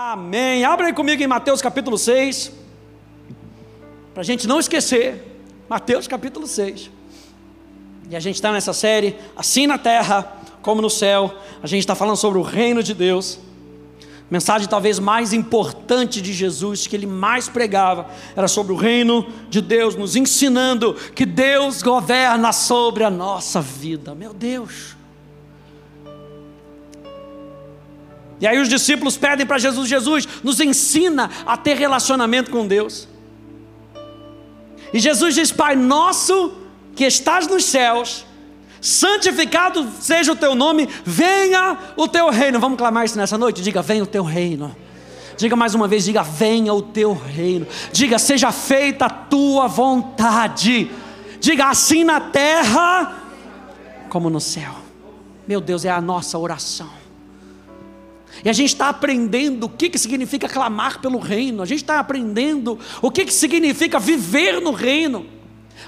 Amém. Abra aí comigo em Mateus capítulo 6. Para a gente não esquecer. Mateus capítulo 6. E a gente está nessa série, assim na terra como no céu. A gente está falando sobre o reino de Deus. Mensagem talvez mais importante de Jesus, que ele mais pregava, era sobre o reino de Deus, nos ensinando que Deus governa sobre a nossa vida. Meu Deus. E aí os discípulos pedem para Jesus: Jesus, nos ensina a ter relacionamento com Deus. E Jesus diz: Pai nosso que estás nos céus, santificado seja o teu nome, venha o teu reino. Vamos clamar isso nessa noite? Diga: venha o teu reino. Diga mais uma vez: diga, venha o teu reino. Diga, seja feita a tua vontade. Diga, assim na terra como no céu. Meu Deus, é a nossa oração. E a gente está aprendendo o que, que significa clamar pelo reino, a gente está aprendendo o que, que significa viver no reino,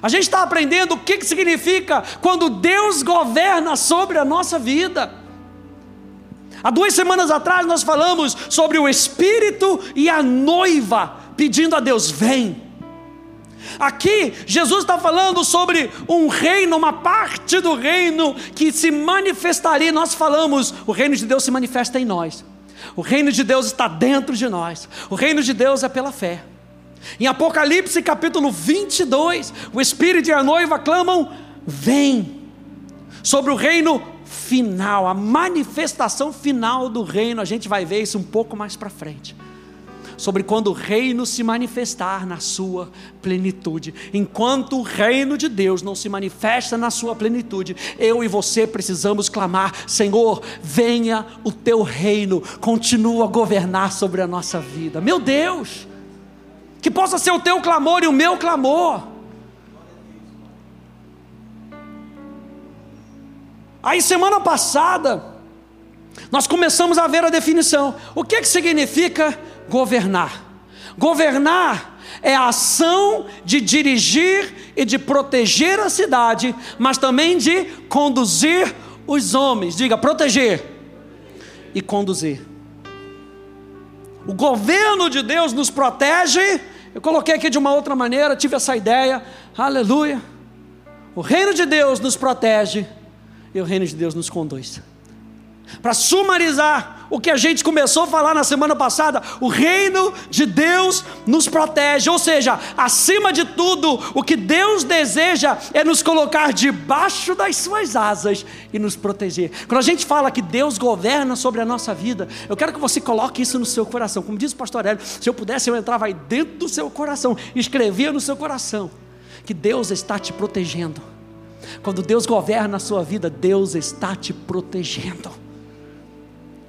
a gente está aprendendo o que, que significa quando Deus governa sobre a nossa vida. Há duas semanas atrás nós falamos sobre o Espírito e a noiva pedindo a Deus: vem. Aqui, Jesus está falando sobre um reino, uma parte do reino que se manifestaria. Nós falamos, o reino de Deus se manifesta em nós. O reino de Deus está dentro de nós. O reino de Deus é pela fé. Em Apocalipse capítulo 22, o Espírito e a noiva clamam: Vem! Sobre o reino final, a manifestação final do reino, a gente vai ver isso um pouco mais para frente sobre quando o reino se manifestar na sua plenitude. Enquanto o reino de Deus não se manifesta na sua plenitude, eu e você precisamos clamar: Senhor, venha o teu reino, continua a governar sobre a nossa vida. Meu Deus, que possa ser o teu clamor e o meu clamor. Aí, semana passada, nós começamos a ver a definição. O que, que significa governar. Governar é a ação de dirigir e de proteger a cidade, mas também de conduzir os homens. Diga, proteger e conduzir. O governo de Deus nos protege. Eu coloquei aqui de uma outra maneira, tive essa ideia. Aleluia. O reino de Deus nos protege e o reino de Deus nos conduz. Para sumarizar o que a gente começou a falar na semana passada, o reino de Deus nos protege, ou seja, acima de tudo, o que Deus deseja é nos colocar debaixo das suas asas e nos proteger. Quando a gente fala que Deus governa sobre a nossa vida, eu quero que você coloque isso no seu coração. Como diz o pastor Hélio, se eu pudesse, eu entrava aí dentro do seu coração, escrevia no seu coração que Deus está te protegendo. Quando Deus governa a sua vida, Deus está te protegendo.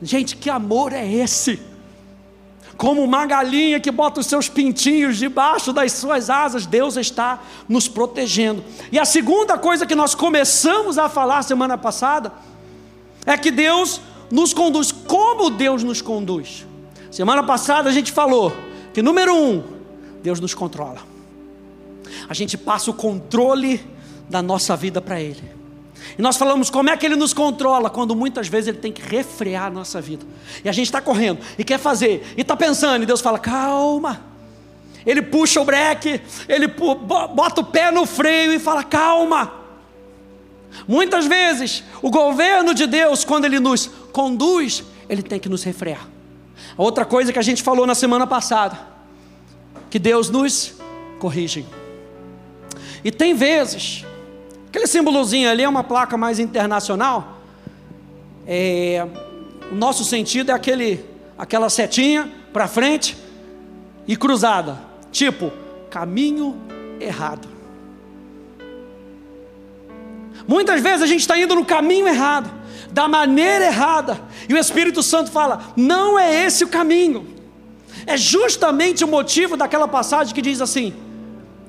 Gente, que amor é esse? Como uma galinha que bota os seus pintinhos debaixo das suas asas, Deus está nos protegendo. E a segunda coisa que nós começamos a falar semana passada é que Deus nos conduz. Como Deus nos conduz? Semana passada a gente falou que, número um, Deus nos controla. A gente passa o controle da nossa vida para Ele. E nós falamos como é que ele nos controla, quando muitas vezes ele tem que refrear a nossa vida. E a gente está correndo e quer fazer, e está pensando, e Deus fala: calma. Ele puxa o breque, ele bota o pé no freio e fala: calma. Muitas vezes, o governo de Deus, quando ele nos conduz, ele tem que nos refrear. Outra coisa que a gente falou na semana passada, que Deus nos corrige. E tem vezes Aquele símbolozinho ali é uma placa mais internacional. É, o nosso sentido é aquele, aquela setinha para frente e cruzada, tipo caminho errado. Muitas vezes a gente está indo no caminho errado, da maneira errada, e o Espírito Santo fala: não é esse o caminho. É justamente o motivo daquela passagem que diz assim: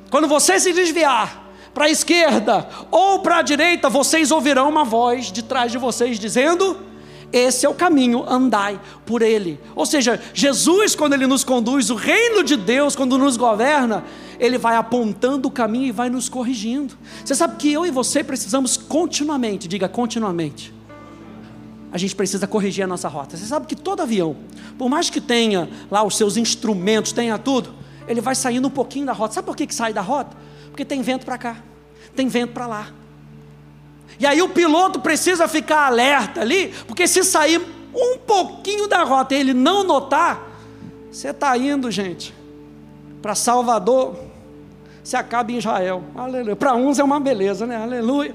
quando você se desviar, para a esquerda ou para a direita, vocês ouvirão uma voz de trás de vocês dizendo: Esse é o caminho, andai por ele. Ou seja, Jesus, quando ele nos conduz, o reino de Deus, quando nos governa, ele vai apontando o caminho e vai nos corrigindo. Você sabe que eu e você precisamos continuamente, diga continuamente, a gente precisa corrigir a nossa rota. Você sabe que todo avião, por mais que tenha lá os seus instrumentos, tenha tudo, ele vai saindo um pouquinho da rota. Sabe por que, que sai da rota? Porque tem vento para cá, tem vento para lá. E aí o piloto precisa ficar alerta ali, porque se sair um pouquinho da rota e ele não notar, você está indo, gente, para Salvador, você acaba em Israel. Aleluia. Para uns é uma beleza, né? Aleluia.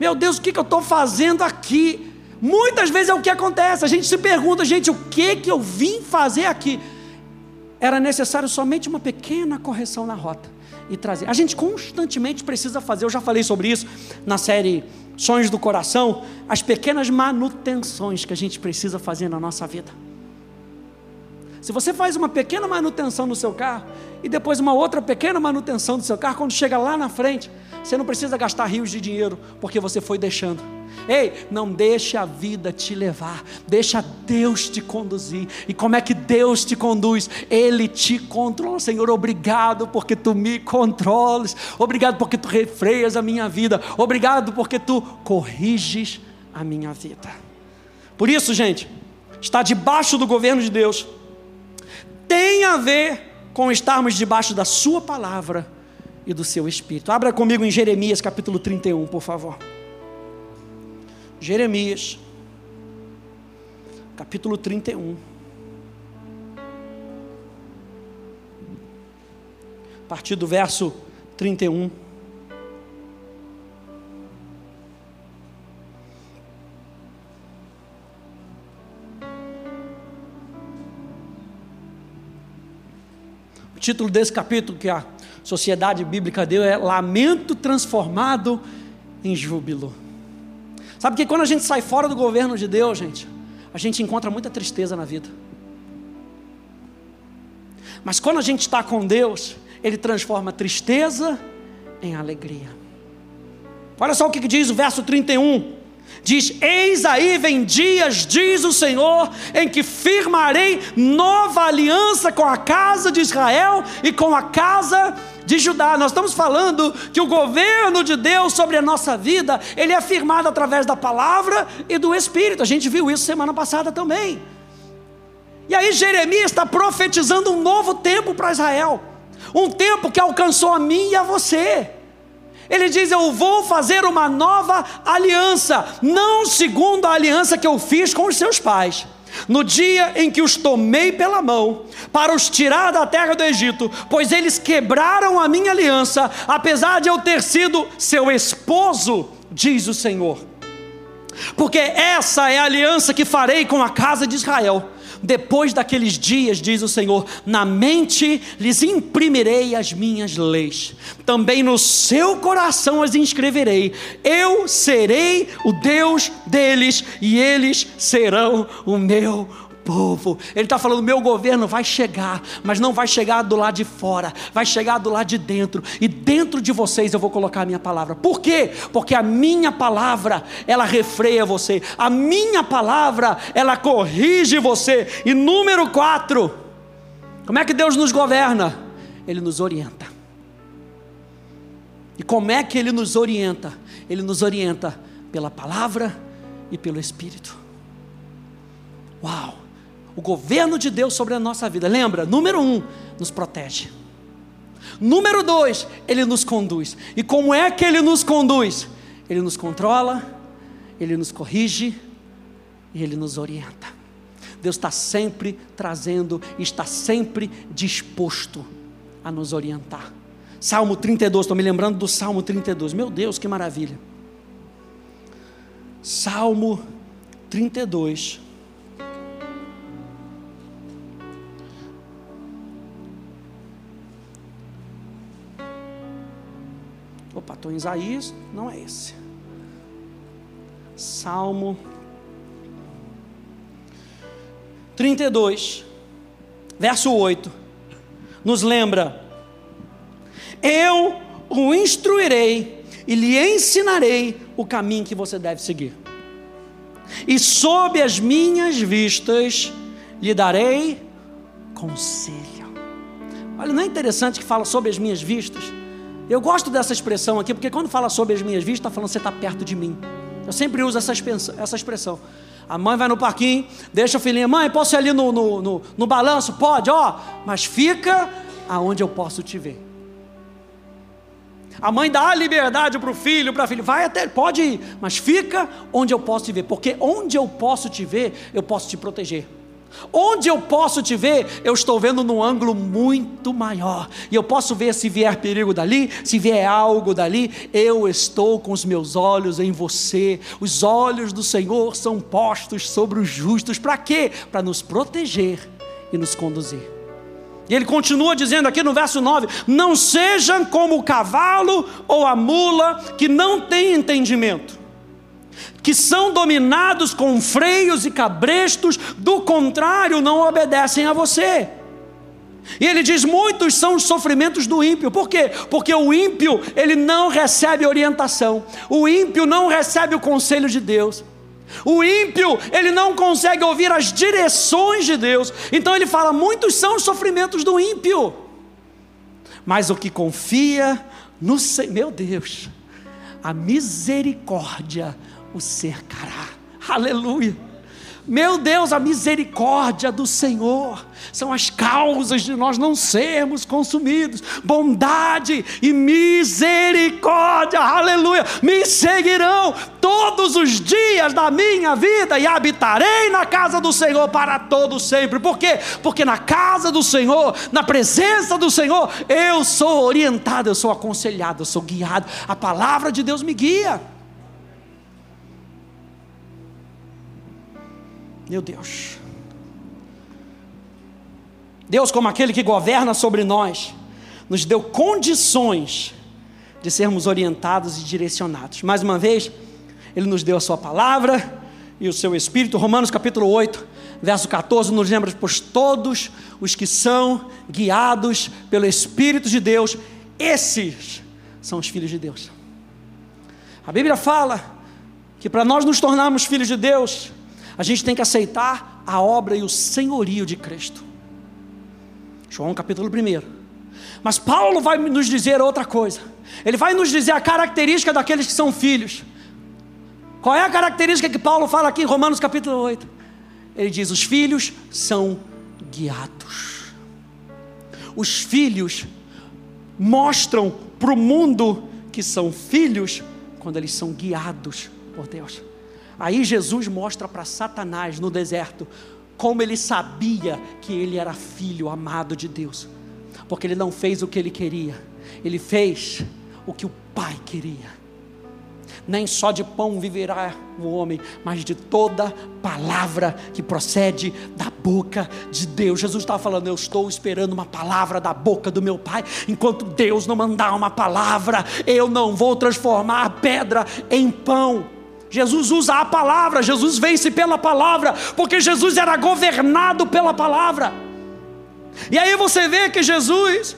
Meu Deus, o que, que eu estou fazendo aqui? Muitas vezes é o que acontece. A gente se pergunta, gente, o que que eu vim fazer aqui? Era necessário somente uma pequena correção na rota e trazer. A gente constantemente precisa fazer. Eu já falei sobre isso na série Sonhos do Coração. As pequenas manutenções que a gente precisa fazer na nossa vida. Se você faz uma pequena manutenção no seu carro e depois uma outra pequena manutenção do seu carro, quando chega lá na frente, você não precisa gastar rios de dinheiro, porque você foi deixando. Ei, não deixe a vida te levar, deixa Deus te conduzir. E como é que Deus te conduz? Ele te controla. Senhor, obrigado porque tu me controles. Obrigado porque tu refreias a minha vida. Obrigado porque tu corriges a minha vida. Por isso, gente, está debaixo do governo de Deus tem a ver com estarmos debaixo da Sua palavra e do seu Espírito. Abra comigo em Jeremias capítulo 31, por favor. Jeremias, capítulo 31. A partir do verso 31. Título desse capítulo que a sociedade bíblica deu é Lamento transformado em júbilo. Sabe que quando a gente sai fora do governo de Deus, gente, a gente encontra muita tristeza na vida. Mas quando a gente está com Deus, Ele transforma tristeza em alegria. Olha só o que diz o verso 31. Diz: Eis aí vem dias, diz o Senhor, em que firmarei nova aliança com a casa de Israel e com a casa de Judá. Nós estamos falando que o governo de Deus sobre a nossa vida, ele é firmado através da palavra e do Espírito. A gente viu isso semana passada também. E aí Jeremias está profetizando um novo tempo para Israel. Um tempo que alcançou a mim e a você. Ele diz: Eu vou fazer uma nova aliança, não segundo a aliança que eu fiz com os seus pais. No dia em que os tomei pela mão para os tirar da terra do Egito, pois eles quebraram a minha aliança, apesar de eu ter sido seu esposo, diz o Senhor. Porque essa é a aliança que farei com a casa de Israel depois daqueles dias, diz o Senhor, na mente lhes imprimirei as minhas leis, também no seu coração as inscreverei. Eu serei o Deus deles e eles serão o meu povo. Ele está falando: meu governo vai chegar, mas não vai chegar do lado de fora, vai chegar do lado de dentro. E dentro de vocês eu vou colocar a minha palavra. Por quê? Porque a minha palavra ela refreia você, a minha palavra ela corrige você. E número quatro, como é que Deus nos governa? Ele nos orienta. E como é que Ele nos orienta? Ele nos orienta pela palavra e pelo Espírito. Uau! O governo de Deus sobre a nossa vida. Lembra? Número um, nos protege. Número dois, ele nos conduz. E como é que ele nos conduz? Ele nos controla, ele nos corrige e ele nos orienta. Deus está sempre trazendo, está sempre disposto a nos orientar. Salmo 32, estou me lembrando do Salmo 32. Meu Deus, que maravilha. Salmo 32. Opa, estou em Isaías, não é esse. Salmo 32, verso 8, nos lembra: Eu o instruirei e lhe ensinarei o caminho que você deve seguir, e sob as minhas vistas lhe darei conselho. Olha, não é interessante que fala sobre as minhas vistas? Eu gosto dessa expressão aqui, porque quando fala sobre as minhas vistas, está falando você está perto de mim. Eu sempre uso essa expressão. Essa expressão. A mãe vai no parquinho, deixa o filhinho, mãe, posso ir ali no, no, no, no balanço? Pode, ó, mas fica aonde eu posso te ver. A mãe dá a liberdade para o filho, para a filha, vai até, pode ir, mas fica onde eu posso te ver, porque onde eu posso te ver, eu posso te proteger. Onde eu posso te ver, eu estou vendo num ângulo muito maior. E eu posso ver se vier perigo dali, se vier algo dali. Eu estou com os meus olhos em você. Os olhos do Senhor são postos sobre os justos. Para quê? Para nos proteger e nos conduzir. E ele continua dizendo aqui no verso 9: Não sejam como o cavalo ou a mula que não tem entendimento que são dominados com freios e cabrestos, do contrário, não obedecem a você. E ele diz: muitos são os sofrimentos do ímpio. Por quê? Porque o ímpio, ele não recebe orientação. O ímpio não recebe o conselho de Deus. O ímpio, ele não consegue ouvir as direções de Deus. Então ele fala: muitos são os sofrimentos do ímpio. Mas o que confia no Senhor, meu Deus, a misericórdia o cercará. Aleluia. Meu Deus, a misericórdia do Senhor são as causas de nós não sermos consumidos. Bondade e misericórdia, aleluia, me seguirão todos os dias da minha vida e habitarei na casa do Senhor para todo sempre. Por quê? Porque na casa do Senhor, na presença do Senhor, eu sou orientado, eu sou aconselhado, eu sou guiado. A palavra de Deus me guia. Meu Deus. Deus, como aquele que governa sobre nós, nos deu condições de sermos orientados e direcionados. Mais uma vez, Ele nos deu a Sua palavra e o Seu Espírito. Romanos capítulo 8, verso 14, nos lembra: Pois todos os que são guiados pelo Espírito de Deus, esses são os filhos de Deus. A Bíblia fala que para nós nos tornarmos filhos de Deus, a gente tem que aceitar a obra e o senhorio de Cristo. João capítulo 1. Mas Paulo vai nos dizer outra coisa. Ele vai nos dizer a característica daqueles que são filhos. Qual é a característica que Paulo fala aqui em Romanos capítulo 8? Ele diz: os filhos são guiados. Os filhos mostram para o mundo que são filhos quando eles são guiados por Deus. Aí Jesus mostra para Satanás no deserto como ele sabia que ele era filho amado de Deus, porque ele não fez o que ele queria, ele fez o que o Pai queria. Nem só de pão viverá o homem, mas de toda palavra que procede da boca de Deus. Jesus estava falando: Eu estou esperando uma palavra da boca do meu Pai. Enquanto Deus não mandar uma palavra, eu não vou transformar a pedra em pão. Jesus usa a palavra, Jesus vence pela palavra, porque Jesus era governado pela palavra. E aí você vê que Jesus,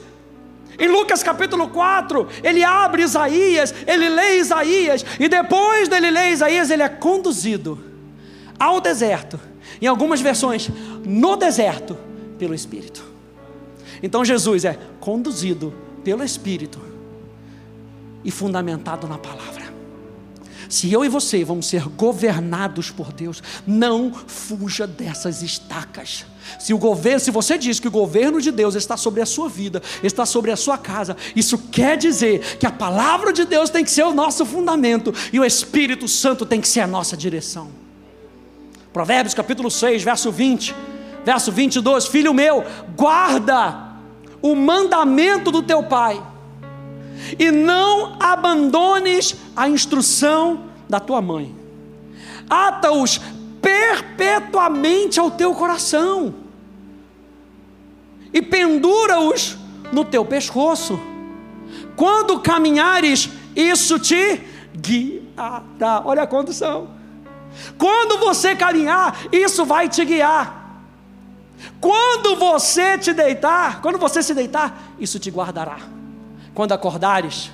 em Lucas capítulo 4, ele abre Isaías, ele lê Isaías, e depois dele ler Isaías, ele é conduzido ao deserto, em algumas versões, no deserto, pelo Espírito. Então Jesus é conduzido pelo Espírito e fundamentado na palavra. Se eu e você vamos ser governados por Deus, não fuja dessas estacas. Se o governo, se você diz que o governo de Deus está sobre a sua vida, está sobre a sua casa, isso quer dizer que a palavra de Deus tem que ser o nosso fundamento e o Espírito Santo tem que ser a nossa direção. Provérbios capítulo 6, verso 20, verso 22, filho meu, guarda o mandamento do teu pai e não abandones a instrução da tua mãe. Ata-os perpetuamente ao teu coração e pendura-os no teu pescoço. Quando caminhares, isso te guiará. Olha a condição. Quando você caminhar, isso vai te guiar. Quando você te deitar, quando você se deitar, isso te guardará. Quando acordares,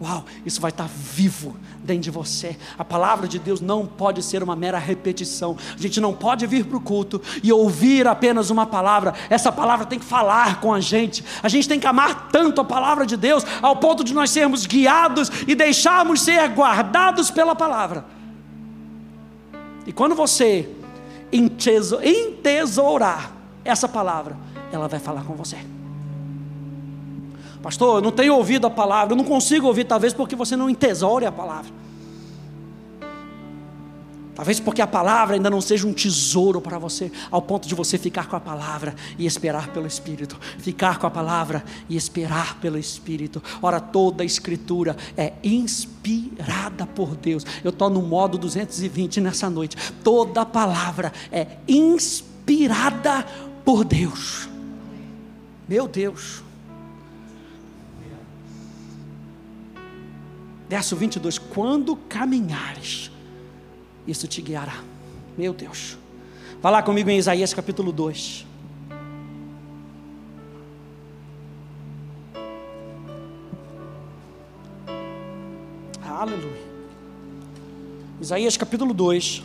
uau, isso vai estar vivo dentro de você. A palavra de Deus não pode ser uma mera repetição. A gente não pode vir para o culto e ouvir apenas uma palavra. Essa palavra tem que falar com a gente. A gente tem que amar tanto a palavra de Deus ao ponto de nós sermos guiados e deixarmos ser guardados pela palavra. E quando você entesourar essa palavra, ela vai falar com você. Pastor, eu não tenho ouvido a palavra, eu não consigo ouvir, talvez porque você não entesoure a palavra. Talvez porque a palavra ainda não seja um tesouro para você, ao ponto de você ficar com a palavra e esperar pelo Espírito. Ficar com a palavra e esperar pelo Espírito. Ora, toda a Escritura é inspirada por Deus. Eu estou no modo 220 nessa noite. Toda a palavra é inspirada por Deus. Meu Deus. Verso 22: Quando caminhares isso te guiará. Meu Deus. Vá lá comigo em Isaías capítulo 2. Aleluia. Isaías capítulo 2.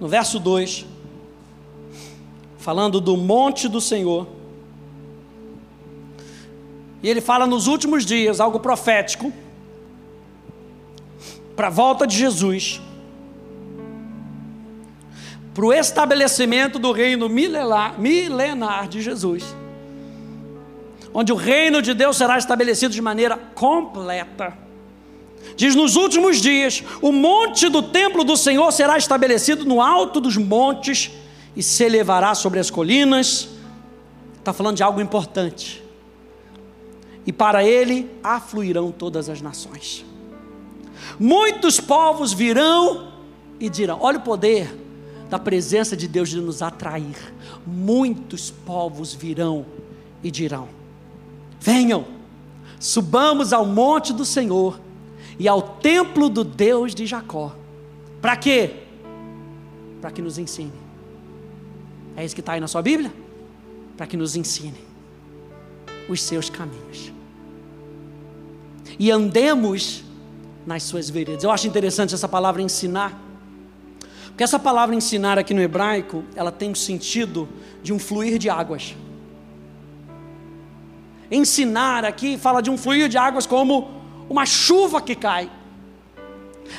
No verso 2 falando do monte do Senhor. E ele fala nos últimos dias algo profético para a volta de Jesus, para o estabelecimento do reino milenar, milenar de Jesus, onde o reino de Deus será estabelecido de maneira completa. Diz: nos últimos dias, o monte do templo do Senhor será estabelecido no alto dos montes e se elevará sobre as colinas. Está falando de algo importante. E para ele afluirão todas as nações. Muitos povos virão e dirão: olha o poder da presença de Deus de nos atrair. Muitos povos virão e dirão: venham, subamos ao monte do Senhor e ao templo do Deus de Jacó. Para quê? Para que nos ensine é isso que está aí na sua Bíblia? Para que nos ensine os seus caminhos. E andemos nas suas veredas. Eu acho interessante essa palavra ensinar. Porque essa palavra ensinar aqui no hebraico, ela tem o sentido de um fluir de águas. Ensinar aqui fala de um fluir de águas como uma chuva que cai.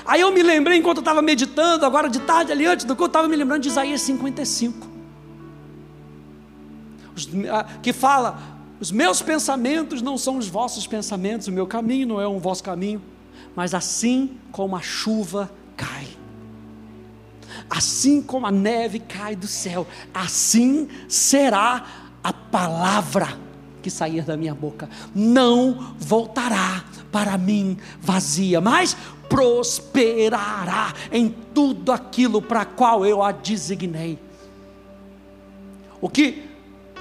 Aí eu me lembrei, enquanto eu estava meditando, agora de tarde ali antes do culto, estava me lembrando de Isaías 55 que fala: os meus pensamentos não são os vossos pensamentos, o meu caminho não é um vosso caminho, mas assim como a chuva cai, assim como a neve cai do céu, assim será a palavra que sair da minha boca, não voltará para mim vazia, mas prosperará em tudo aquilo para qual eu a designei. O que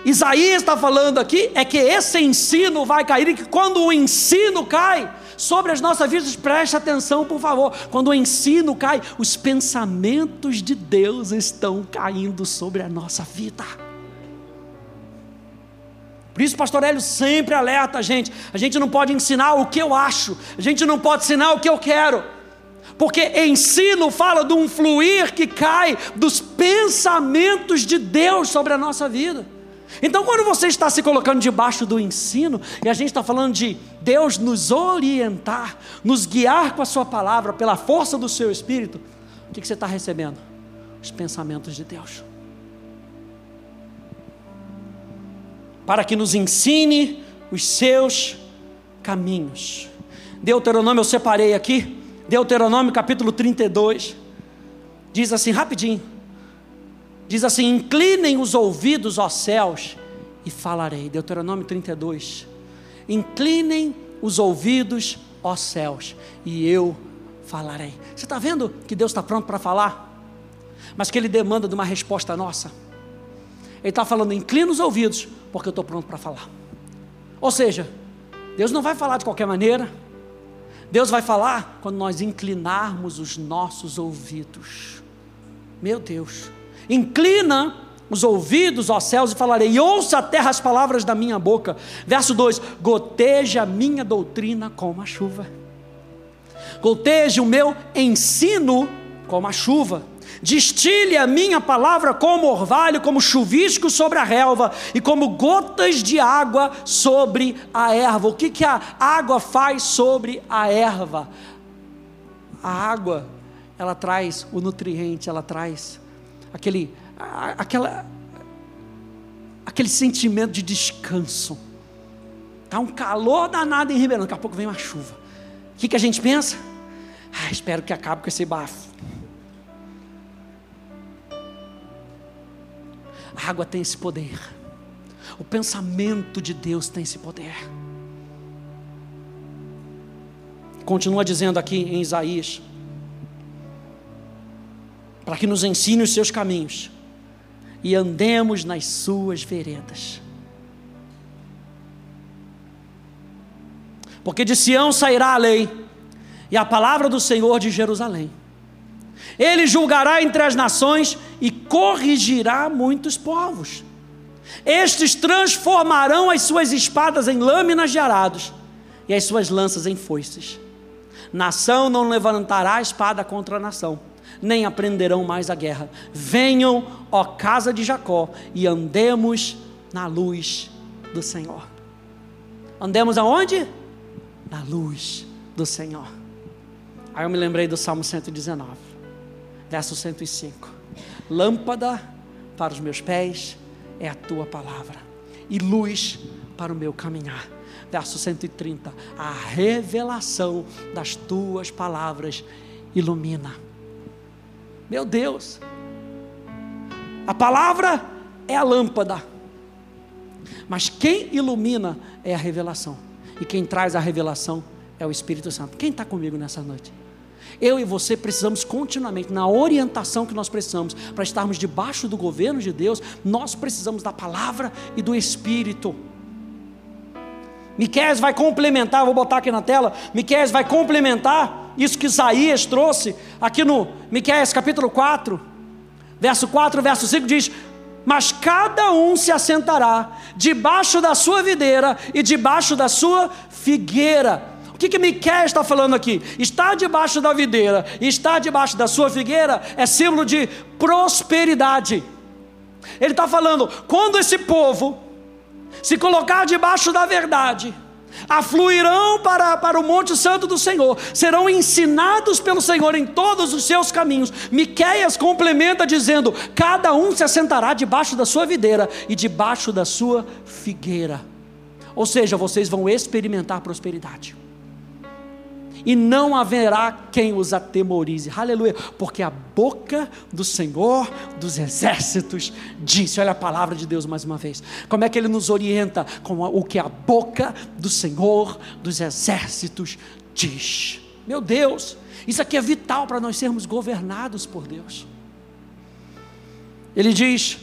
Isaías está falando aqui é que esse ensino vai cair e que quando o ensino cai sobre as nossas vidas, preste atenção, por favor. Quando o ensino cai, os pensamentos de Deus estão caindo sobre a nossa vida. Por isso, pastor Hélio sempre alerta a gente: a gente não pode ensinar o que eu acho, a gente não pode ensinar o que eu quero, porque ensino fala de um fluir que cai dos pensamentos de Deus sobre a nossa vida. Então, quando você está se colocando debaixo do ensino, e a gente está falando de Deus nos orientar, nos guiar com a Sua palavra, pela força do Seu Espírito, o que, que você está recebendo? Os pensamentos de Deus. Para que nos ensine os seus caminhos. Deuteronômio eu separei aqui, Deuteronômio capítulo 32, diz assim rapidinho: diz assim: Inclinem os ouvidos, ó céus, e falarei. Deuteronômio 32. Inclinem os ouvidos, ó céus, e eu falarei. Você está vendo que Deus está pronto para falar? Mas que Ele demanda de uma resposta nossa. Ele está falando, inclina os ouvidos, porque eu estou pronto para falar. Ou seja, Deus não vai falar de qualquer maneira. Deus vai falar quando nós inclinarmos os nossos ouvidos. Meu Deus. Inclina os ouvidos, aos céus, e falarei, e ouça a terra as palavras da minha boca. Verso 2: Goteja a minha doutrina como a chuva. Goteje o meu ensino como a chuva. Destile a minha palavra como orvalho, como chuvisco sobre a relva e como gotas de água sobre a erva. O que, que a água faz sobre a erva? A água, ela traz o nutriente, ela traz aquele, aquela, aquele sentimento de descanso. Está um calor danado em Ribeirão, daqui a pouco vem uma chuva. O que, que a gente pensa? Ah, espero que acabe com esse bafo. A água tem esse poder. O pensamento de Deus tem esse poder. Continua dizendo aqui em Isaías: para que nos ensine os seus caminhos e andemos nas suas veredas. Porque de Sião sairá a lei e a palavra do Senhor de Jerusalém. Ele julgará entre as nações e corrigirá muitos povos. Estes transformarão as suas espadas em lâminas de arados e as suas lanças em foices. Nação não levantará espada contra a nação, nem aprenderão mais a guerra. Venham, ó casa de Jacó, e andemos na luz do Senhor. Andemos aonde? Na luz do Senhor. Aí eu me lembrei do Salmo 119, verso 105. Lâmpada para os meus pés é a tua palavra, e luz para o meu caminhar. Verso 130. A revelação das tuas palavras ilumina. Meu Deus, a palavra é a lâmpada, mas quem ilumina é a revelação, e quem traz a revelação é o Espírito Santo. Quem está comigo nessa noite? Eu e você precisamos continuamente, na orientação que nós precisamos, para estarmos debaixo do governo de Deus, nós precisamos da palavra e do Espírito. Miqués vai complementar, vou botar aqui na tela, Miqués vai complementar isso que Isaías trouxe, aqui no Miqués capítulo 4, verso 4, verso 5 diz: Mas cada um se assentará debaixo da sua videira e debaixo da sua figueira que, que Miquel está falando aqui? Estar debaixo da videira estar debaixo da sua figueira é símbolo de prosperidade. Ele está falando, quando esse povo se colocar debaixo da verdade, afluirão para, para o Monte Santo do Senhor, serão ensinados pelo Senhor em todos os seus caminhos. Miqueias complementa dizendo: cada um se assentará debaixo da sua videira e debaixo da sua figueira. Ou seja, vocês vão experimentar prosperidade e não haverá quem os atemorize. Aleluia, porque a boca do Senhor dos exércitos disse. Olha a palavra de Deus mais uma vez. Como é que ele nos orienta com o que a boca do Senhor dos exércitos diz? Meu Deus, isso aqui é vital para nós sermos governados por Deus. Ele diz: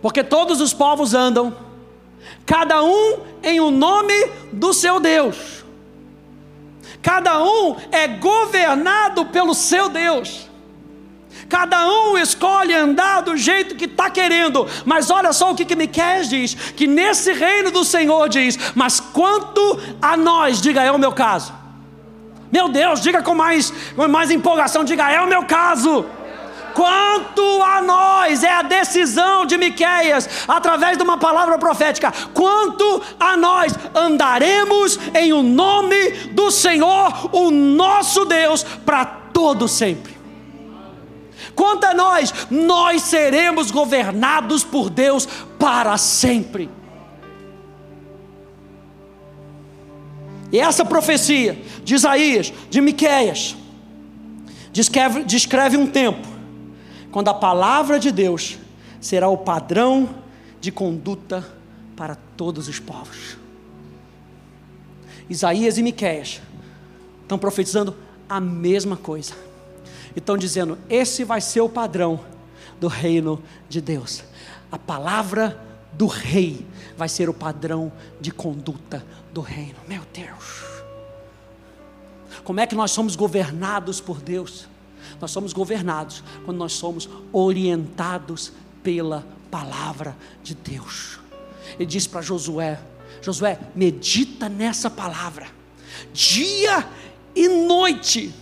porque todos os povos andam, cada um em o um nome do seu Deus Cada um é governado pelo seu Deus. Cada um escolhe andar do jeito que está querendo, mas olha só o que, que Miquel diz: que nesse reino do Senhor diz, mas quanto a nós, diga é o meu caso. Meu Deus, diga com mais, com mais empolgação, diga é o meu caso. Quanto a nós, é a decisão de Miqueias, através de uma palavra profética. Quanto a nós, andaremos em o nome do Senhor, o nosso Deus, para todo sempre. Quanto a nós, nós seremos governados por Deus para sempre. E essa profecia de Isaías, de Miqueias, descreve, descreve um tempo quando a palavra de Deus será o padrão de conduta para todos os povos. Isaías e Miqueias estão profetizando a mesma coisa. Estão dizendo: esse vai ser o padrão do reino de Deus. A palavra do rei vai ser o padrão de conduta do reino. Meu Deus. Como é que nós somos governados por Deus? Nós somos governados quando nós somos orientados pela palavra de Deus. Ele diz para Josué: Josué, medita nessa palavra, dia e noite,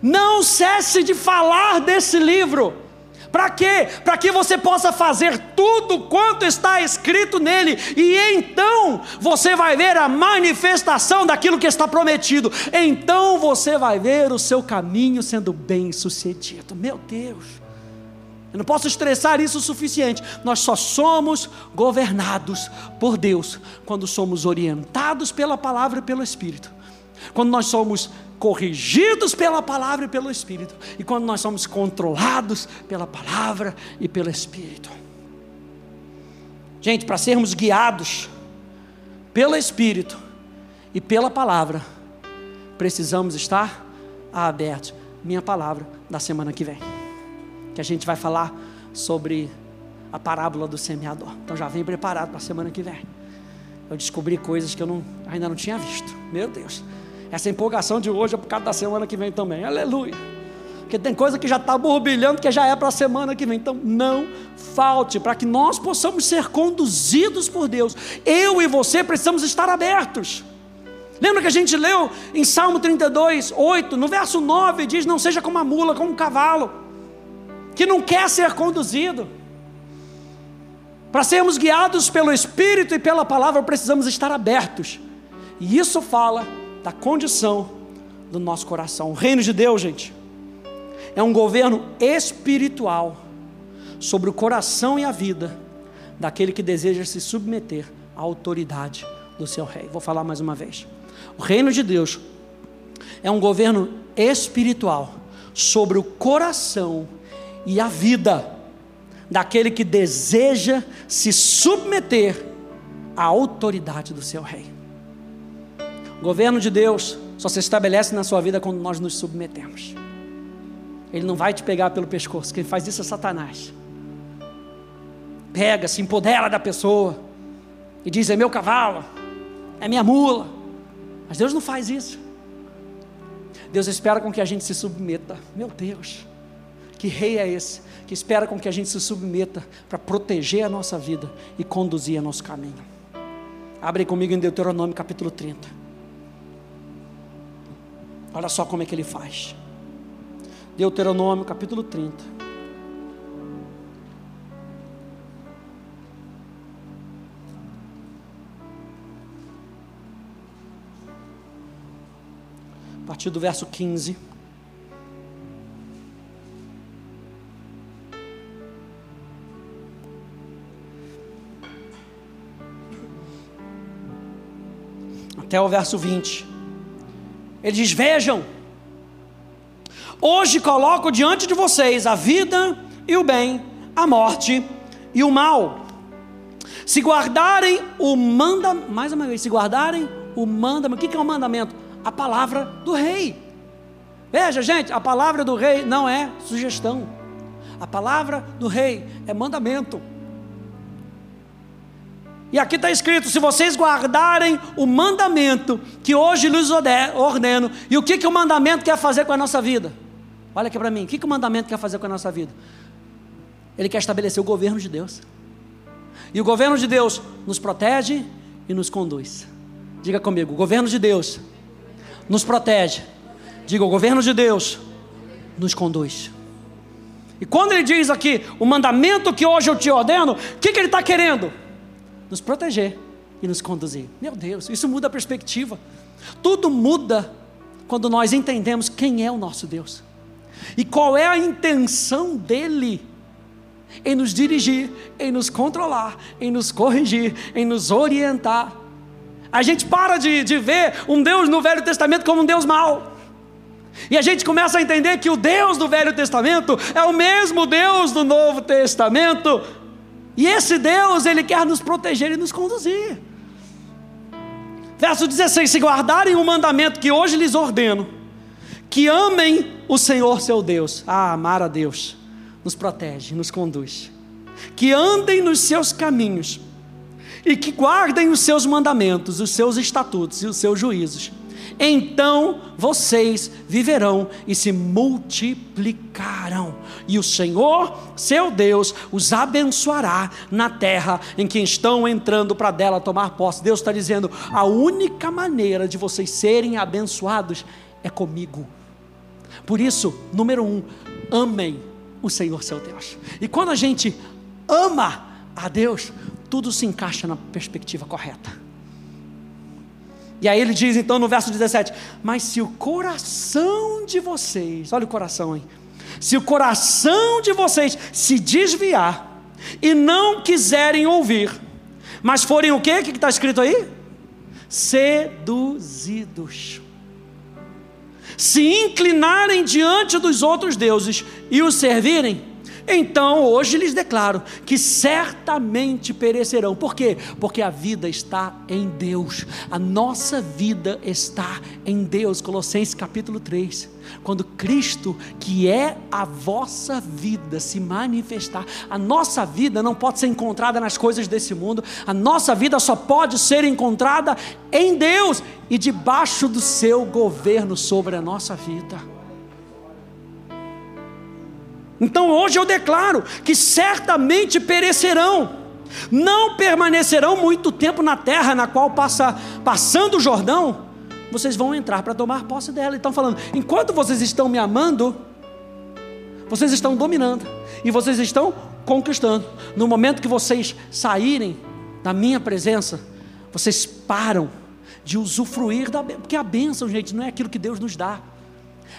Não cesse de falar desse livro. Para quê? Para que você possa fazer tudo quanto está escrito nele, e então você vai ver a manifestação daquilo que está prometido. Então você vai ver o seu caminho sendo bem sucedido. Meu Deus. Eu não posso estressar isso o suficiente. Nós só somos governados por Deus quando somos orientados pela palavra e pelo Espírito. Quando nós somos corrigidos pela palavra e pelo Espírito, e quando nós somos controlados pela palavra e pelo Espírito. Gente, para sermos guiados pelo Espírito e pela palavra, precisamos estar abertos. Minha palavra da semana que vem, que a gente vai falar sobre a parábola do semeador. Então já vem preparado para a semana que vem. Eu descobri coisas que eu não, ainda não tinha visto. Meu Deus. Essa empolgação de hoje é por causa da semana que vem também. Aleluia. Porque tem coisa que já está borbulhando, que já é para a semana que vem. Então, não falte, para que nós possamos ser conduzidos por Deus. Eu e você precisamos estar abertos. Lembra que a gente leu em Salmo 32, 8, no verso 9, diz: Não seja como a mula, como um cavalo, que não quer ser conduzido. Para sermos guiados pelo Espírito e pela palavra, precisamos estar abertos. E isso fala da condição do nosso coração. O reino de Deus, gente, é um governo espiritual sobre o coração e a vida daquele que deseja se submeter à autoridade do seu rei. Vou falar mais uma vez. O reino de Deus é um governo espiritual sobre o coração e a vida daquele que deseja se submeter à autoridade do seu rei. O governo de Deus só se estabelece na sua vida quando nós nos submetemos. Ele não vai te pegar pelo pescoço, quem faz isso é Satanás. Pega, se empodera da pessoa e diz: é meu cavalo, é minha mula. Mas Deus não faz isso. Deus espera com que a gente se submeta. Meu Deus, que rei é esse que espera com que a gente se submeta para proteger a nossa vida e conduzir a nosso caminho? Abre comigo em Deuteronômio capítulo 30. Olha só como é que ele faz. Deuteronômio capítulo 30. A partir do verso 15. Até o verso 20. Ele diz: Vejam, hoje coloco diante de vocês a vida e o bem, a morte e o mal. Se guardarem o mandamento, mais uma vez, se guardarem o mandamento, o que é o mandamento? A palavra do rei. Veja, gente, a palavra do rei não é sugestão. A palavra do rei é mandamento. E aqui está escrito: se vocês guardarem o mandamento que hoje lhes ordeno, e o que, que o mandamento quer fazer com a nossa vida? Olha aqui para mim, o que, que o mandamento quer fazer com a nossa vida? Ele quer estabelecer o governo de Deus. E o governo de Deus nos protege e nos conduz. Diga comigo: o governo de Deus nos protege. Diga: o governo de Deus nos conduz. E quando ele diz aqui, o mandamento que hoje eu te ordeno, o que, que ele está querendo? Nos proteger e nos conduzir. Meu Deus, isso muda a perspectiva. Tudo muda quando nós entendemos quem é o nosso Deus e qual é a intenção dele em nos dirigir, em nos controlar, em nos corrigir, em nos orientar. A gente para de, de ver um Deus no Velho Testamento como um Deus mau. E a gente começa a entender que o Deus do Velho Testamento é o mesmo Deus do Novo Testamento, e esse Deus, Ele quer nos proteger e nos conduzir. Verso 16: Se guardarem o mandamento que hoje lhes ordeno, que amem o Senhor seu Deus. Ah, amar a Deus nos protege, nos conduz. Que andem nos seus caminhos e que guardem os seus mandamentos, os seus estatutos e os seus juízos então vocês viverão e se multiplicarão, e o Senhor, seu Deus, os abençoará na terra em que estão entrando para dela tomar posse. Deus está dizendo: a única maneira de vocês serem abençoados é comigo. Por isso, número um, amem o Senhor seu Deus. E quando a gente ama a Deus, tudo se encaixa na perspectiva correta. E aí ele diz então no verso 17: Mas se o coração de vocês, olha o coração, hein? Se o coração de vocês se desviar e não quiserem ouvir, mas forem o quê? O que está escrito aí? Seduzidos. Se inclinarem diante dos outros deuses e os servirem, então hoje lhes declaro que certamente perecerão. Por quê? Porque a vida está em Deus. A nossa vida está em Deus. Colossenses capítulo 3. Quando Cristo, que é a vossa vida, se manifestar, a nossa vida não pode ser encontrada nas coisas desse mundo, a nossa vida só pode ser encontrada em Deus e debaixo do seu governo sobre a nossa vida. Então hoje eu declaro que certamente perecerão, não permanecerão muito tempo na terra na qual passa, passando o Jordão, vocês vão entrar para tomar posse dela. Então falando, enquanto vocês estão me amando, vocês estão dominando e vocês estão conquistando. No momento que vocês saírem da minha presença, vocês param de usufruir da bênção, porque a bênção, gente, não é aquilo que Deus nos dá.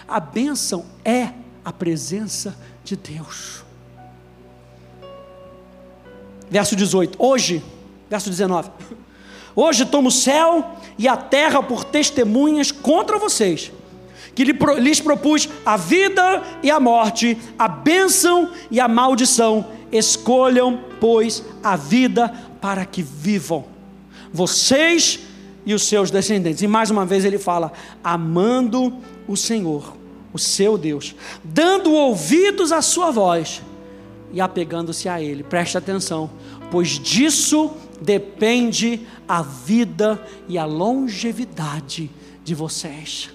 A bênção é a presença de Deus. Verso 18: Hoje, verso 19: Hoje tomo o céu e a terra por testemunhas contra vocês, que lhes propus a vida e a morte, a bênção e a maldição. Escolham, pois, a vida para que vivam, vocês e os seus descendentes. E mais uma vez ele fala: amando o Senhor o seu Deus, dando ouvidos à sua voz e apegando-se a Ele. Preste atenção, pois disso depende a vida e a longevidade de vocês.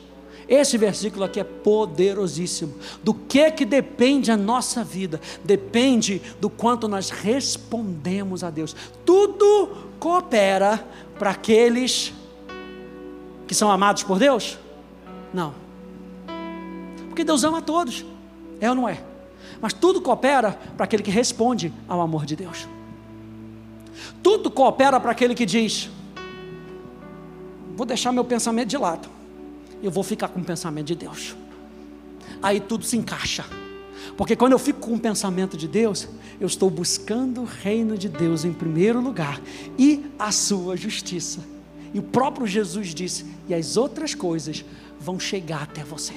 Esse versículo aqui é poderosíssimo. Do que que depende a nossa vida? Depende do quanto nós respondemos a Deus. Tudo coopera para aqueles que são amados por Deus? Não. Porque Deus ama a todos. É ou não é? Mas tudo coopera para aquele que responde ao amor de Deus. Tudo coopera para aquele que diz: Vou deixar meu pensamento de lado. Eu vou ficar com o pensamento de Deus. Aí tudo se encaixa. Porque quando eu fico com o pensamento de Deus, eu estou buscando o reino de Deus em primeiro lugar e a sua justiça. E o próprio Jesus disse: e as outras coisas vão chegar até você.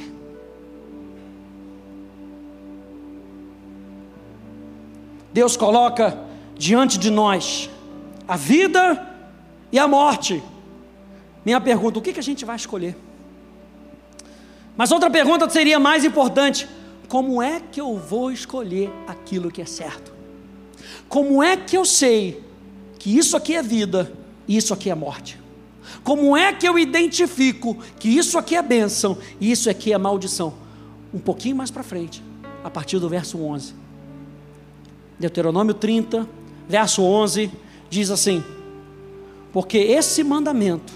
Deus coloca diante de nós a vida e a morte. Minha pergunta: o que, que a gente vai escolher? Mas outra pergunta seria mais importante: como é que eu vou escolher aquilo que é certo? Como é que eu sei que isso aqui é vida e isso aqui é morte? Como é que eu identifico que isso aqui é bênção e isso aqui é maldição? Um pouquinho mais para frente, a partir do verso 11. Deuteronômio 30, verso 11, diz assim: Porque esse mandamento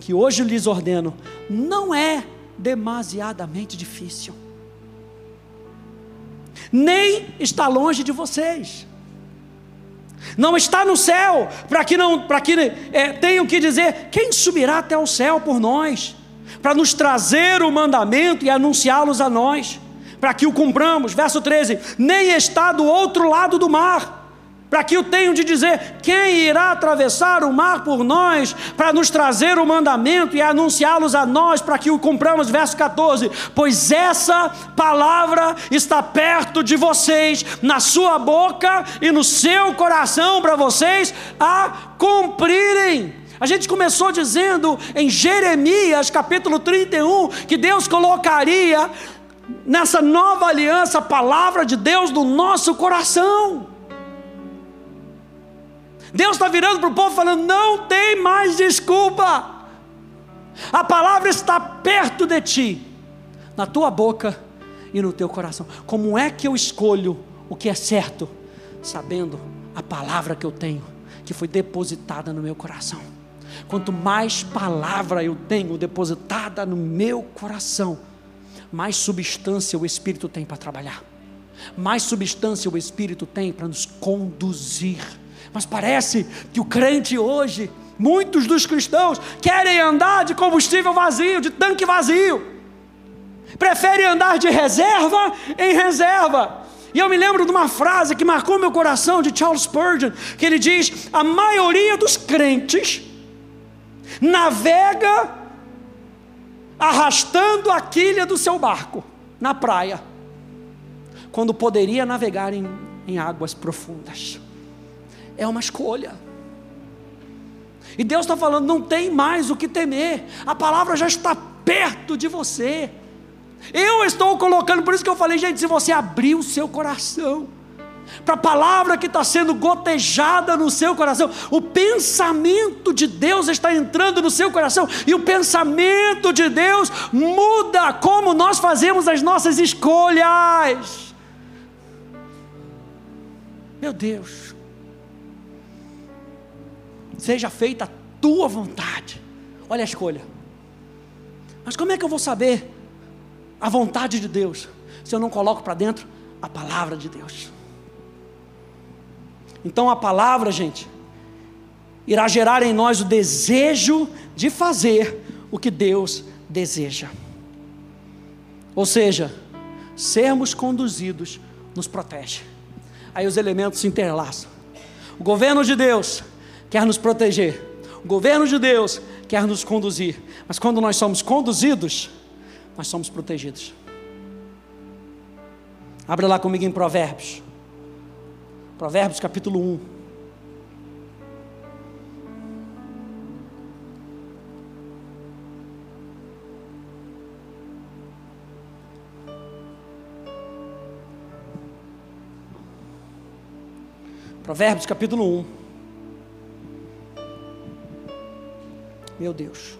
que hoje lhes ordeno não é demasiadamente difícil, nem está longe de vocês. Não está no céu, para que não, para que é, tenham que dizer quem subirá até o céu por nós, para nos trazer o mandamento e anunciá-los a nós para que o cumpramos. Verso 13: nem está do outro lado do mar, para que o tenham de dizer: quem irá atravessar o mar por nós, para nos trazer o mandamento e anunciá-los a nós, para que o cumpramos. Verso 14: pois essa palavra está perto de vocês, na sua boca e no seu coração, para vocês a cumprirem. A gente começou dizendo em Jeremias capítulo 31 que Deus colocaria nessa nova aliança, a palavra de Deus no nosso coração. Deus está virando para o povo falando: não tem mais desculpa. A palavra está perto de ti, na tua boca e no teu coração. Como é que eu escolho o que é certo? Sabendo a palavra que eu tenho, que foi depositada no meu coração. Quanto mais palavra eu tenho depositada no meu coração, mais substância o Espírito tem para trabalhar, mais substância o Espírito tem para nos conduzir. Mas parece que o crente hoje, muitos dos cristãos, querem andar de combustível vazio, de tanque vazio, preferem andar de reserva em reserva. E eu me lembro de uma frase que marcou meu coração de Charles Spurgeon, que ele diz: a maioria dos crentes navega arrastando a quilha do seu barco na praia, quando poderia navegar em, em águas profundas. É uma escolha. E Deus está falando: não tem mais o que temer, a palavra já está perto de você. Eu estou colocando, por isso que eu falei, gente, se você abrir o seu coração, para a palavra que está sendo gotejada no seu coração. O pensamento de Deus está entrando no seu coração e o pensamento de Deus muda como nós fazemos as nossas escolhas. Meu Deus, seja feita a tua vontade. Olha a escolha. Mas como é que eu vou saber a vontade de Deus se eu não coloco para dentro a palavra de Deus? Então a palavra, gente, irá gerar em nós o desejo de fazer o que Deus deseja. Ou seja, sermos conduzidos nos protege. Aí os elementos se interlaçam. O governo de Deus quer nos proteger. O governo de Deus quer nos conduzir. Mas quando nós somos conduzidos, nós somos protegidos. Abra lá comigo em Provérbios. Provérbios capítulo 1. Provérbios capítulo 1. Meu Deus.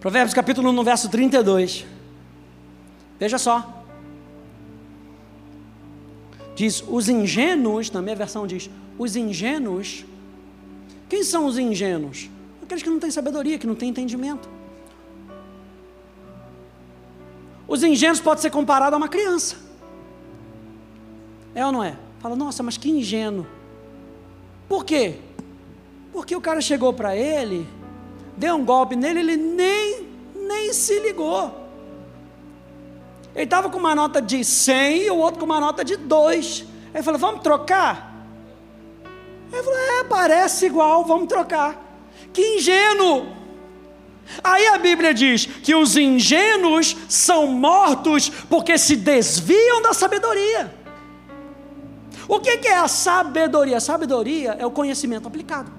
Provérbios capítulo 1, verso 32. Veja só. Diz os ingênuos, na minha versão diz, os ingênuos. Quem são os ingênuos? Aqueles que não têm sabedoria, que não têm entendimento. Os ingênuos podem ser comparados a uma criança. É ou não é? Fala, nossa, mas que ingênuo. Por quê? Porque o cara chegou para ele, deu um golpe nele, ele nem, nem se ligou. Ele estava com uma nota de 100 e o outro com uma nota de 2. Ele falou: Vamos trocar? Ele falou: É, parece igual, vamos trocar. Que ingênuo! Aí a Bíblia diz que os ingênuos são mortos porque se desviam da sabedoria. O que é a sabedoria? A sabedoria é o conhecimento aplicado.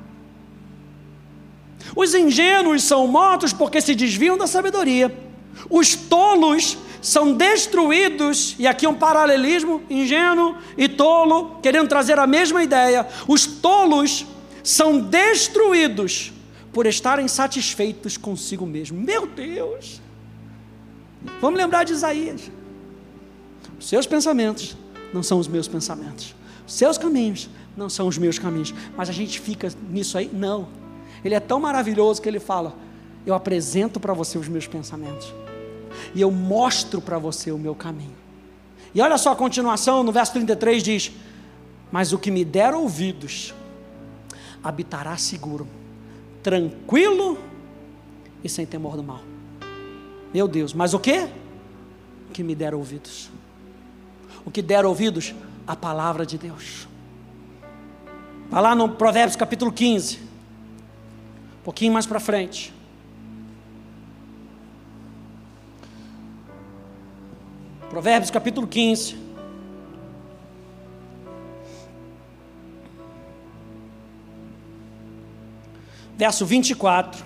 Os ingênuos são mortos porque se desviam da sabedoria. Os tolos são destruídos, e aqui um paralelismo ingênuo e tolo, querendo trazer a mesma ideia. Os tolos são destruídos por estarem satisfeitos consigo mesmo. Meu Deus! Vamos lembrar de Isaías. Os seus pensamentos não são os meus pensamentos. Os seus caminhos não são os meus caminhos. Mas a gente fica nisso aí? Não. Ele é tão maravilhoso que ele fala: Eu apresento para você os meus pensamentos e eu mostro para você o meu caminho. E olha só a continuação, no verso 33 diz: Mas o que me der ouvidos habitará seguro, tranquilo e sem temor do mal. Meu Deus, mas o que? O que me der ouvidos. O que der ouvidos? A palavra de Deus. Vai lá no Provérbios capítulo 15. Um pouquinho mais para frente. Provérbios capítulo 15. Verso 24.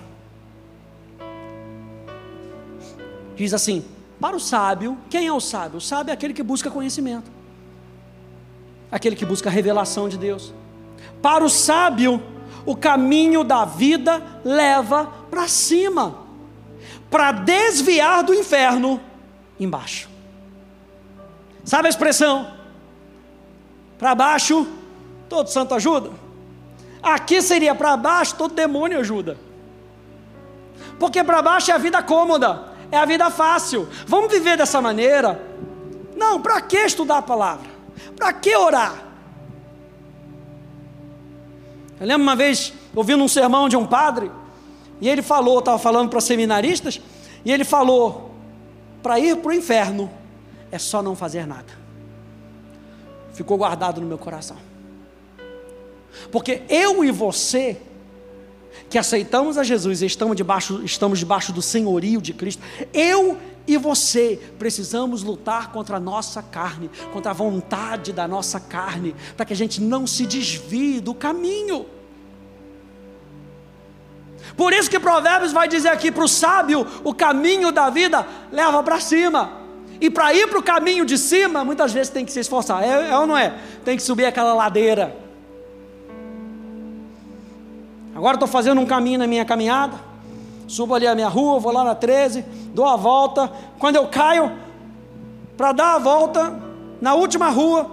Diz assim: Para o sábio, quem é o sábio? O sábio é aquele que busca conhecimento, aquele que busca a revelação de Deus. Para o sábio, o caminho da vida leva para cima, para desviar do inferno embaixo. Sabe a expressão? Para baixo, todo santo ajuda. Aqui seria para baixo, todo demônio ajuda. Porque para baixo é a vida cômoda, é a vida fácil. Vamos viver dessa maneira? Não, para que estudar a palavra? Para que orar? Eu lembro uma vez ouvindo um sermão de um padre, e ele falou, estava falando para seminaristas, e ele falou: para ir para o inferno é só não fazer nada. Ficou guardado no meu coração. Porque eu e você, que aceitamos a Jesus e estamos debaixo, estamos debaixo do senhorio de Cristo, eu e você precisamos lutar contra a nossa carne, contra a vontade da nossa carne, para que a gente não se desvie do caminho. Por isso que Provérbios vai dizer aqui para o sábio: o caminho da vida leva para cima. E para ir para o caminho de cima, muitas vezes tem que se esforçar, é, é ou não é? Tem que subir aquela ladeira. Agora estou fazendo um caminho na minha caminhada, subo ali a minha rua, vou lá na 13, dou a volta. Quando eu caio, para dar a volta, na última rua,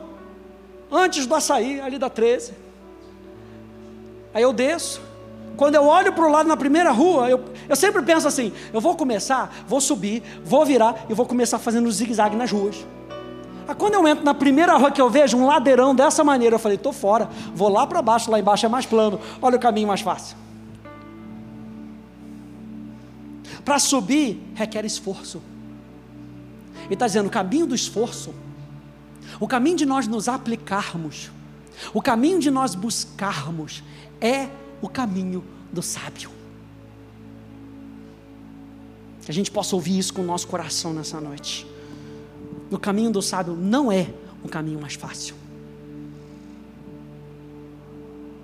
antes do açaí, ali da 13. Aí eu desço, quando eu olho para o lado na primeira rua, eu, eu sempre penso assim: eu vou começar, vou subir, vou virar e vou começar fazendo zigue-zague nas ruas. Aí quando eu entro na primeira rua que eu vejo um ladeirão dessa maneira, eu falei: estou fora, vou lá para baixo, lá embaixo é mais plano, olha o caminho mais fácil. Para subir requer esforço. Ele está dizendo: o caminho do esforço, o caminho de nós nos aplicarmos, o caminho de nós buscarmos é o caminho do sábio. Que a gente possa ouvir isso com o nosso coração nessa noite. O caminho do sábio não é o caminho mais fácil.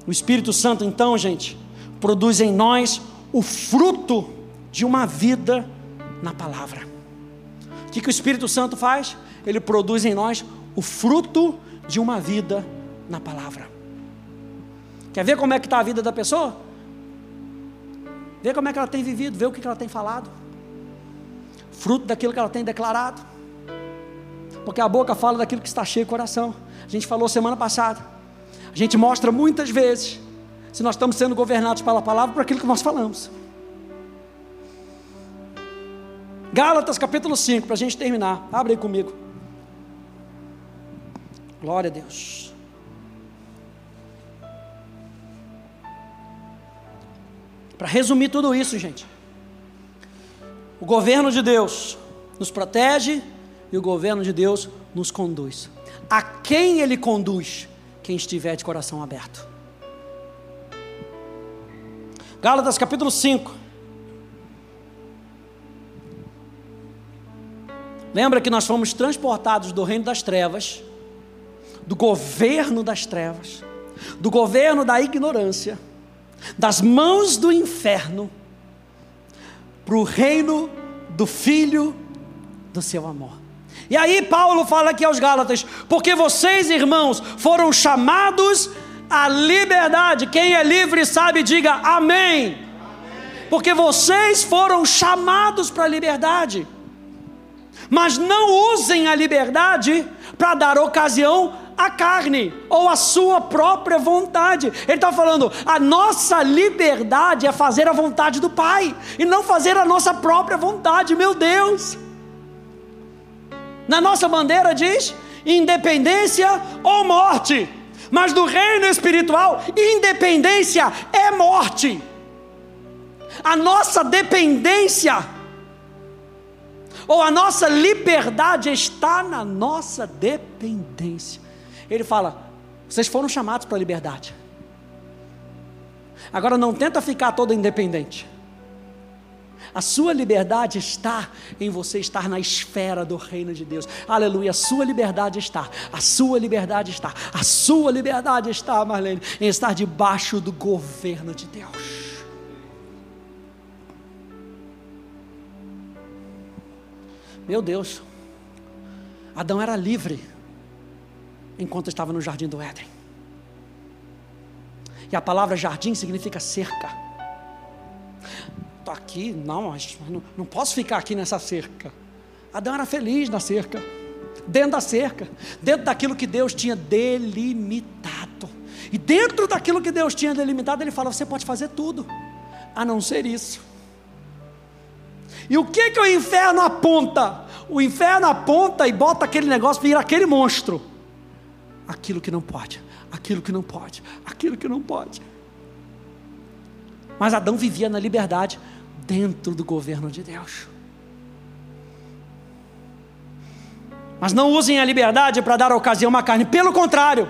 O Espírito Santo, então, gente, produz em nós o fruto de uma vida na palavra. O que, que o Espírito Santo faz? Ele produz em nós o fruto de uma vida na palavra. Quer ver como é que está a vida da pessoa? Vê como é que ela tem vivido, vê o que ela tem falado. Fruto daquilo que ela tem declarado. Porque a boca fala daquilo que está cheio o coração. A gente falou semana passada. A gente mostra muitas vezes se nós estamos sendo governados pela palavra por aquilo que nós falamos. Gálatas capítulo 5, para a gente terminar. Abre aí comigo. Glória a Deus. Para resumir tudo isso, gente, o governo de Deus nos protege e o governo de Deus nos conduz. A quem ele conduz? Quem estiver de coração aberto. Gálatas capítulo 5. Lembra que nós fomos transportados do reino das trevas, do governo das trevas, do governo da ignorância das mãos do inferno para o reino do Filho do seu amor. E aí Paulo fala aqui aos Gálatas: porque vocês, irmãos, foram chamados à liberdade. Quem é livre sabe, diga amém. Porque vocês foram chamados para a liberdade. Mas não usem a liberdade para dar ocasião a carne ou a sua própria vontade. Ele está falando, a nossa liberdade é fazer a vontade do Pai e não fazer a nossa própria vontade, meu Deus. Na nossa bandeira diz independência ou morte, mas no reino espiritual, independência é morte. A nossa dependência ou a nossa liberdade está na nossa dependência. Ele fala: vocês foram chamados para a liberdade. Agora não tenta ficar todo independente. A sua liberdade está em você estar na esfera do reino de Deus. Aleluia. A sua liberdade está. A sua liberdade está. A sua liberdade está, Marlene, em estar debaixo do governo de Deus. Meu Deus. Adão era livre enquanto estava no jardim do Éden. E a palavra jardim significa cerca. Estou aqui, não, não, posso ficar aqui nessa cerca. Adão era feliz na cerca, dentro da cerca, dentro daquilo que Deus tinha delimitado. E dentro daquilo que Deus tinha delimitado, ele fala: você pode fazer tudo, a não ser isso. E o que, que o inferno aponta? O inferno aponta e bota aquele negócio, vira aquele monstro. Aquilo que não pode, aquilo que não pode, aquilo que não pode. Mas Adão vivia na liberdade dentro do governo de Deus. Mas não usem a liberdade para dar ocasião à carne, pelo contrário,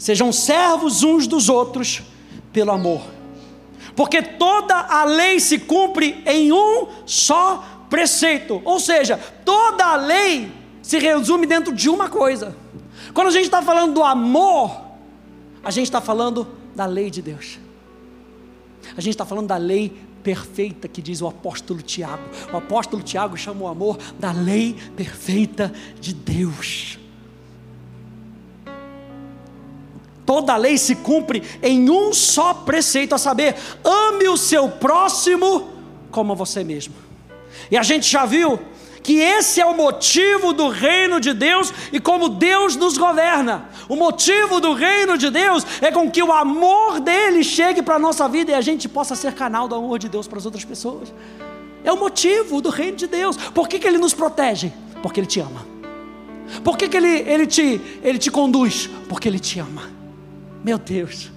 sejam servos uns dos outros pelo amor. Porque toda a lei se cumpre em um só preceito, ou seja, toda a lei se resume dentro de uma coisa. Quando a gente está falando do amor, a gente está falando da lei de Deus. A gente está falando da lei perfeita que diz o apóstolo Tiago. O apóstolo Tiago chama o amor da lei perfeita de Deus. Toda a lei se cumpre em um só preceito, a saber, ame o seu próximo como você mesmo. E a gente já viu que esse é o motivo do reino de Deus e como Deus nos governa. O motivo do reino de Deus é com que o amor dele chegue para a nossa vida e a gente possa ser canal do amor de Deus para as outras pessoas. É o motivo do reino de Deus. Por que, que ele nos protege? Porque ele te ama. Por que, que ele, ele, te, ele te conduz? Porque ele te ama. Meu Deus.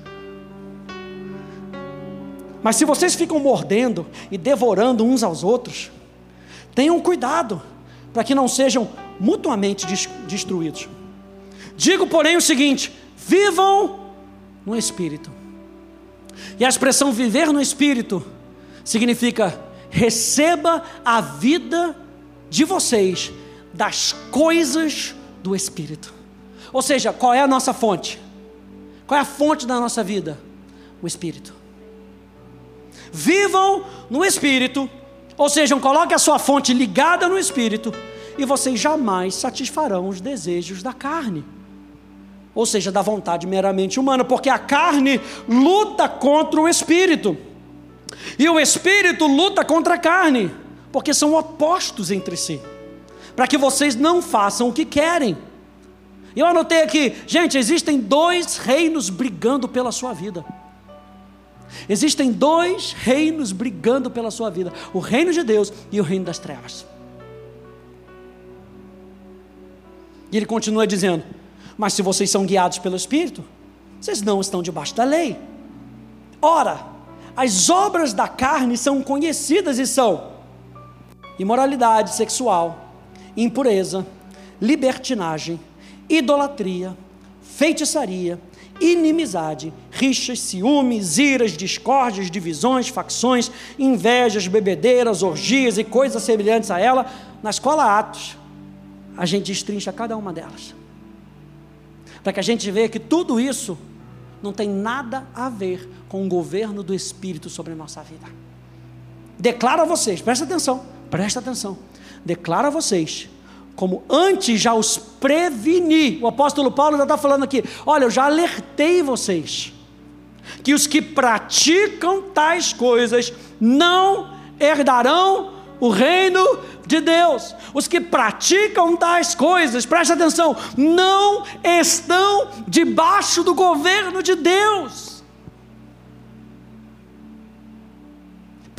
Mas se vocês ficam mordendo e devorando uns aos outros, Tenham cuidado para que não sejam mutuamente destruídos. Digo, porém, o seguinte: vivam no Espírito. E a expressão viver no Espírito significa receba a vida de vocês das coisas do Espírito. Ou seja, qual é a nossa fonte? Qual é a fonte da nossa vida? O Espírito. Vivam no Espírito ou seja, coloque a sua fonte ligada no Espírito e vocês jamais satisfarão os desejos da carne. Ou seja, da vontade meramente humana, porque a carne luta contra o Espírito. E o Espírito luta contra a carne, porque são opostos entre si. Para que vocês não façam o que querem. Eu anotei aqui, gente, existem dois reinos brigando pela sua vida. Existem dois reinos brigando pela sua vida: o reino de Deus e o reino das trevas. E ele continua dizendo: Mas se vocês são guiados pelo Espírito, vocês não estão debaixo da lei. Ora, as obras da carne são conhecidas e são imoralidade sexual, impureza, libertinagem, idolatria, feitiçaria inimizade, rixas, ciúmes, iras, discórdias, divisões, facções, invejas, bebedeiras, orgias e coisas semelhantes a ela, na escola Atos, a gente destrincha cada uma delas. Para que a gente veja que tudo isso não tem nada a ver com o governo do Espírito sobre a nossa vida. Declaro a vocês, presta atenção, presta atenção. Declaro a vocês como antes já os preveni. O apóstolo Paulo já está falando aqui: olha, eu já alertei vocês, que os que praticam tais coisas não herdarão o reino de Deus. Os que praticam tais coisas, preste atenção, não estão debaixo do governo de Deus.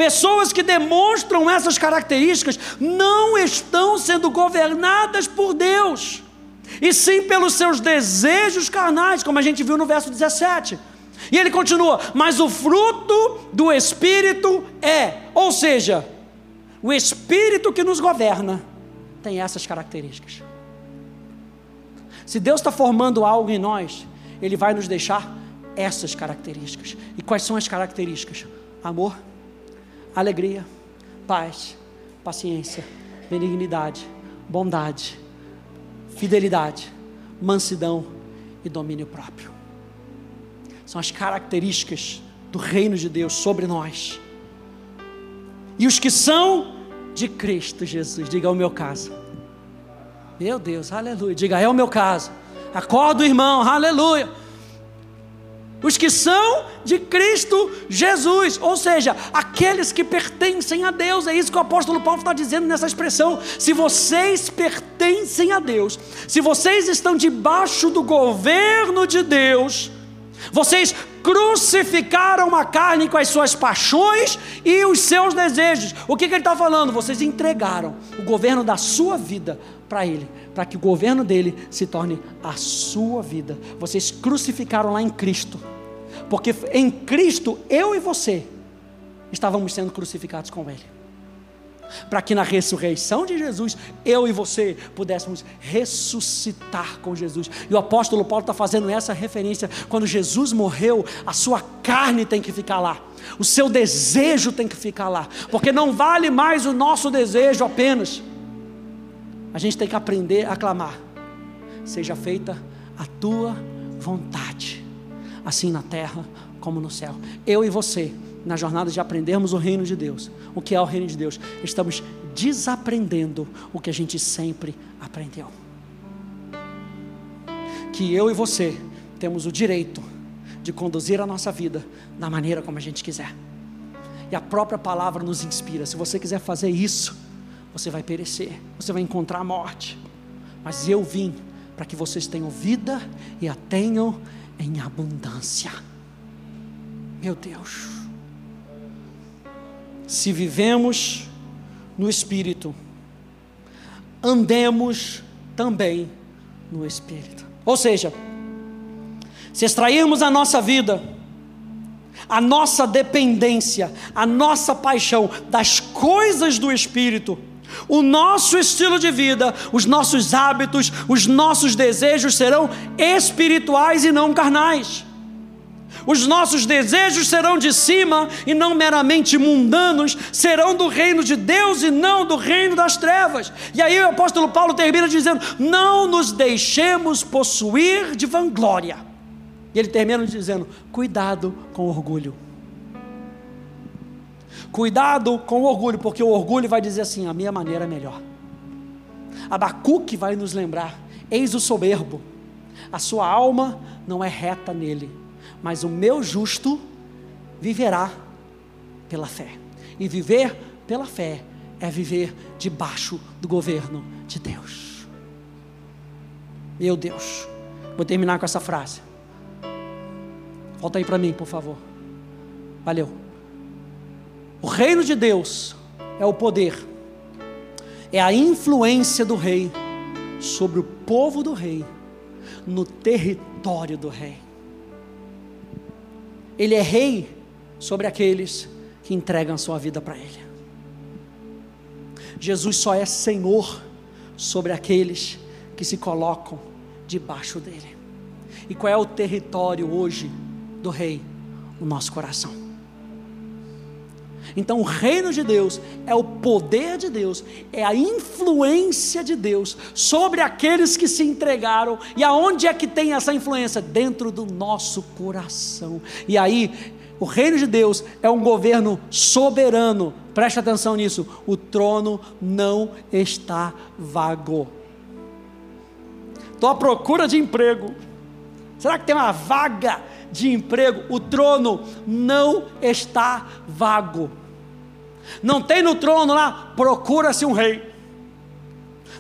Pessoas que demonstram essas características não estão sendo governadas por Deus, e sim pelos seus desejos carnais, como a gente viu no verso 17. E ele continua: Mas o fruto do Espírito é, ou seja, o Espírito que nos governa tem essas características. Se Deus está formando algo em nós, Ele vai nos deixar essas características. E quais são as características? Amor alegria, paz, paciência, benignidade, bondade, fidelidade, mansidão e domínio próprio. São as características do reino de Deus sobre nós. E os que são de Cristo Jesus, diga é o meu caso. Meu Deus, aleluia. Diga é o meu caso. Acorda, irmão, aleluia os que são de Cristo Jesus, ou seja, aqueles que pertencem a Deus, é isso que o apóstolo Paulo está dizendo nessa expressão. Se vocês pertencem a Deus, se vocês estão debaixo do governo de Deus, Vocês crucificaram a carne com as suas paixões e os seus desejos. O que, que ele está falando? Vocês entregaram o governo da sua vida para ele, para que o governo dele se torne a sua vida. Vocês crucificaram lá em Cristo, porque em Cristo eu e você estávamos sendo crucificados com ele para que na ressurreição de Jesus, eu e você pudéssemos ressuscitar com Jesus. E o apóstolo Paulo está fazendo essa referência: quando Jesus morreu, a sua carne tem que ficar lá, o seu desejo tem que ficar lá, porque não vale mais o nosso desejo apenas. A gente tem que aprender a clamar: seja feita a tua vontade, assim na terra como no céu. Eu e você na jornada de aprendermos o reino de Deus. O que é o reino de Deus? Estamos desaprendendo o que a gente sempre aprendeu. Que eu e você temos o direito de conduzir a nossa vida da maneira como a gente quiser. E a própria palavra nos inspira. Se você quiser fazer isso, você vai perecer, você vai encontrar a morte. Mas eu vim para que vocês tenham vida e a tenham em abundância. Meu Deus se vivemos no Espírito, andemos também no Espírito. Ou seja, se extrairmos a nossa vida, a nossa dependência, a nossa paixão das coisas do Espírito, o nosso estilo de vida, os nossos hábitos, os nossos desejos serão espirituais e não carnais. Os nossos desejos serão de cima e não meramente mundanos, serão do reino de Deus e não do reino das trevas. E aí o apóstolo Paulo termina dizendo: Não nos deixemos possuir de vanglória. E ele termina dizendo: Cuidado com orgulho. Cuidado com o orgulho, porque o orgulho vai dizer assim: a minha maneira é melhor. Abacuque vai nos lembrar: eis o soberbo, a sua alma não é reta nele mas o meu justo viverá pela fé. E viver pela fé é viver debaixo do governo de Deus. Meu Deus, vou terminar com essa frase. Volta aí para mim, por favor. Valeu. O reino de Deus é o poder, é a influência do rei sobre o povo do rei, no território do rei. Ele é rei sobre aqueles que entregam sua vida para Ele. Jesus só é Senhor sobre aqueles que se colocam debaixo dele. E qual é o território hoje do rei? O nosso coração. Então, o reino de Deus é o poder de Deus, é a influência de Deus sobre aqueles que se entregaram. E aonde é que tem essa influência? Dentro do nosso coração. E aí, o reino de Deus é um governo soberano. Preste atenção nisso. O trono não está vago. Estou à procura de emprego. Será que tem uma vaga de emprego? O trono não está vago. Não tem no trono lá, procura-se um rei.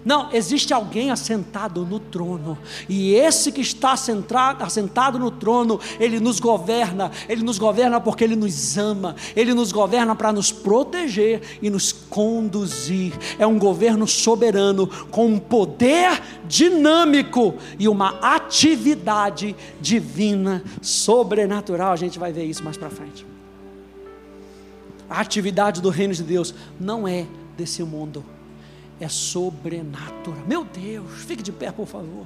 Não, existe alguém assentado no trono, e esse que está assentado, no trono, ele nos governa, ele nos governa porque ele nos ama, ele nos governa para nos proteger e nos conduzir. É um governo soberano, com um poder dinâmico e uma atividade divina, sobrenatural. A gente vai ver isso mais para frente. A atividade do reino de Deus não é desse mundo, é sobrenatural. Meu Deus, fique de pé, por favor.